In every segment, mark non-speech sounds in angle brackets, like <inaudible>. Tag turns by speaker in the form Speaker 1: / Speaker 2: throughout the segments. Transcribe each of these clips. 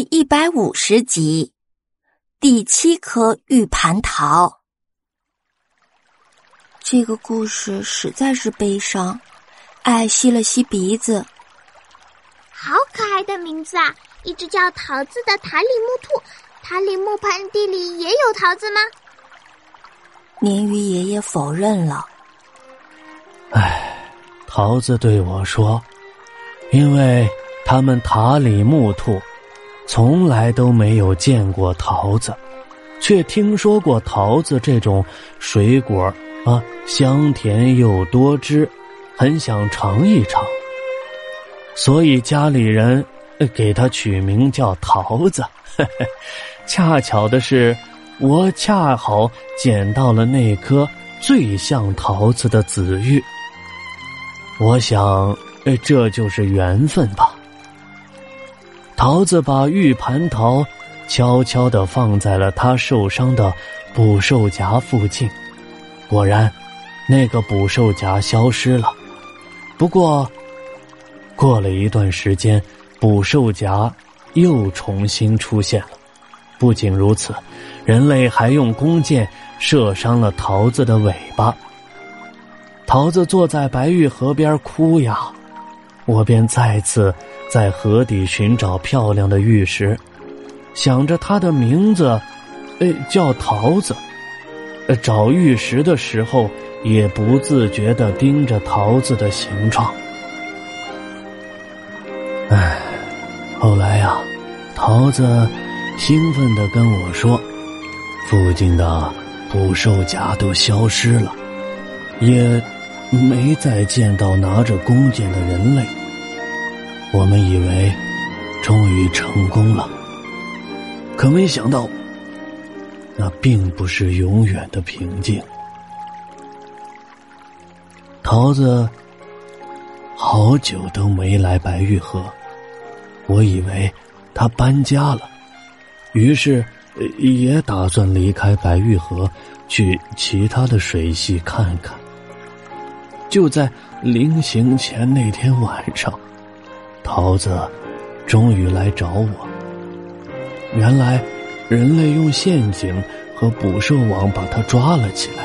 Speaker 1: 第一百五十集，第七颗玉蟠桃。这个故事实在是悲伤。爱吸了吸鼻子，
Speaker 2: 好可爱的名字啊！一只叫桃子的塔里木兔，塔里木盆地里也有桃子吗？
Speaker 1: 鲶鱼爷爷否认了。
Speaker 3: 唉，桃子对我说：“因为他们塔里木兔从来都没有见过桃子，却听说过桃子这种水果啊，香甜又多汁。”很想尝一尝，所以家里人给他取名叫桃子。<laughs> 恰巧的是，我恰好捡到了那颗最像桃子的紫玉。我想，这就是缘分吧。桃子把玉蟠桃悄悄的放在了他受伤的捕兽夹附近，果然，那个捕兽夹消失了。不过，过了一段时间，捕兽夹又重新出现了。不仅如此，人类还用弓箭射伤了桃子的尾巴。桃子坐在白玉河边哭呀，我便再次在河底寻找漂亮的玉石，想着它的名字，呃，叫桃子。找玉石的时候。也不自觉的盯着桃子的形状。唉，后来呀，桃子兴奋的跟我说：“附近的捕兽夹都消失了，也没再见到拿着弓箭的人类。我们以为终于成功了，可没想到，那并不是永远的平静。”桃子好久都没来白玉河，我以为他搬家了，于是也打算离开白玉河，去其他的水系看看。就在临行前那天晚上，桃子终于来找我。原来，人类用陷阱和捕兽网把他抓了起来。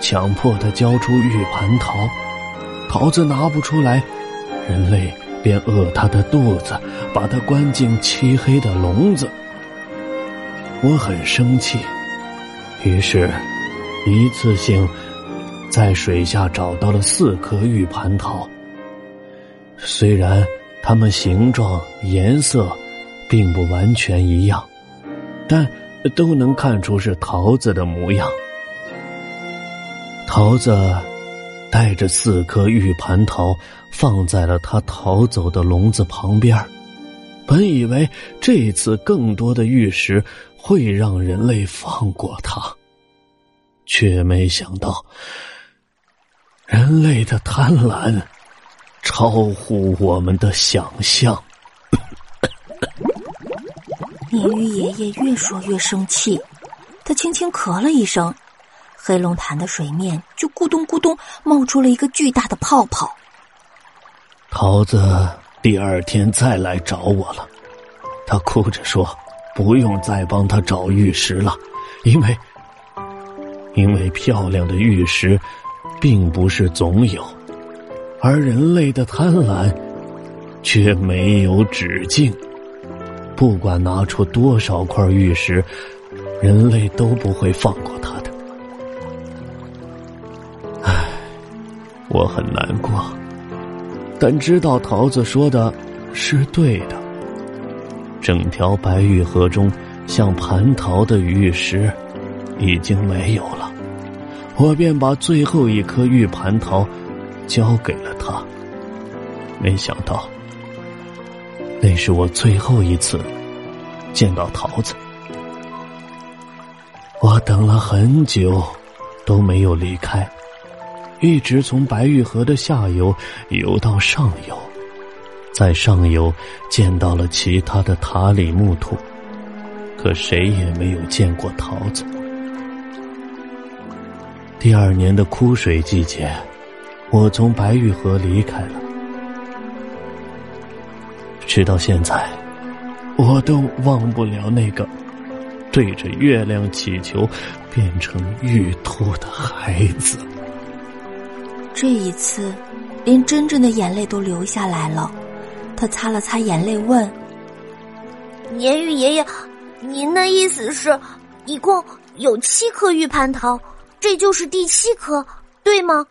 Speaker 3: 强迫他交出玉蟠桃，桃子拿不出来，人类便饿他的肚子，把他关进漆黑的笼子。我很生气，于是，一次性在水下找到了四颗玉蟠桃。虽然它们形状、颜色并不完全一样，但都能看出是桃子的模样。桃子带着四颗玉蟠桃放在了他逃走的笼子旁边本以为这次更多的玉石会让人类放过他，却没想到人类的贪婪超乎我们的想象。
Speaker 1: 鲶 <coughs> 鱼爷爷越说越生气，他轻轻咳了一声。黑龙潭的水面就咕咚咕咚冒出了一个巨大的泡泡。
Speaker 3: 桃子第二天再来找我了，他哭着说：“不用再帮他找玉石了，因为因为漂亮的玉石并不是总有，而人类的贪婪却没有止境。不管拿出多少块玉石，人类都不会放过他的。唉。”我很难过，但知道桃子说的是对的。整条白玉河中像蟠桃的玉石已经没有了，我便把最后一颗玉蟠桃交给了他。没想到，那是我最后一次见到桃子。我等了很久，都没有离开。一直从白玉河的下游游到上游，在上游见到了其他的塔里木兔，可谁也没有见过桃子。第二年的枯水季节，我从白玉河离开了，直到现在，我都忘不了那个对着月亮祈求变成玉兔的孩子。
Speaker 1: 这一次，连真正的眼泪都流下来了。他擦了擦眼泪，问：“
Speaker 4: 年玉爷爷，您的意思是，一共有七颗玉蟠桃，这就是第七颗，对吗？”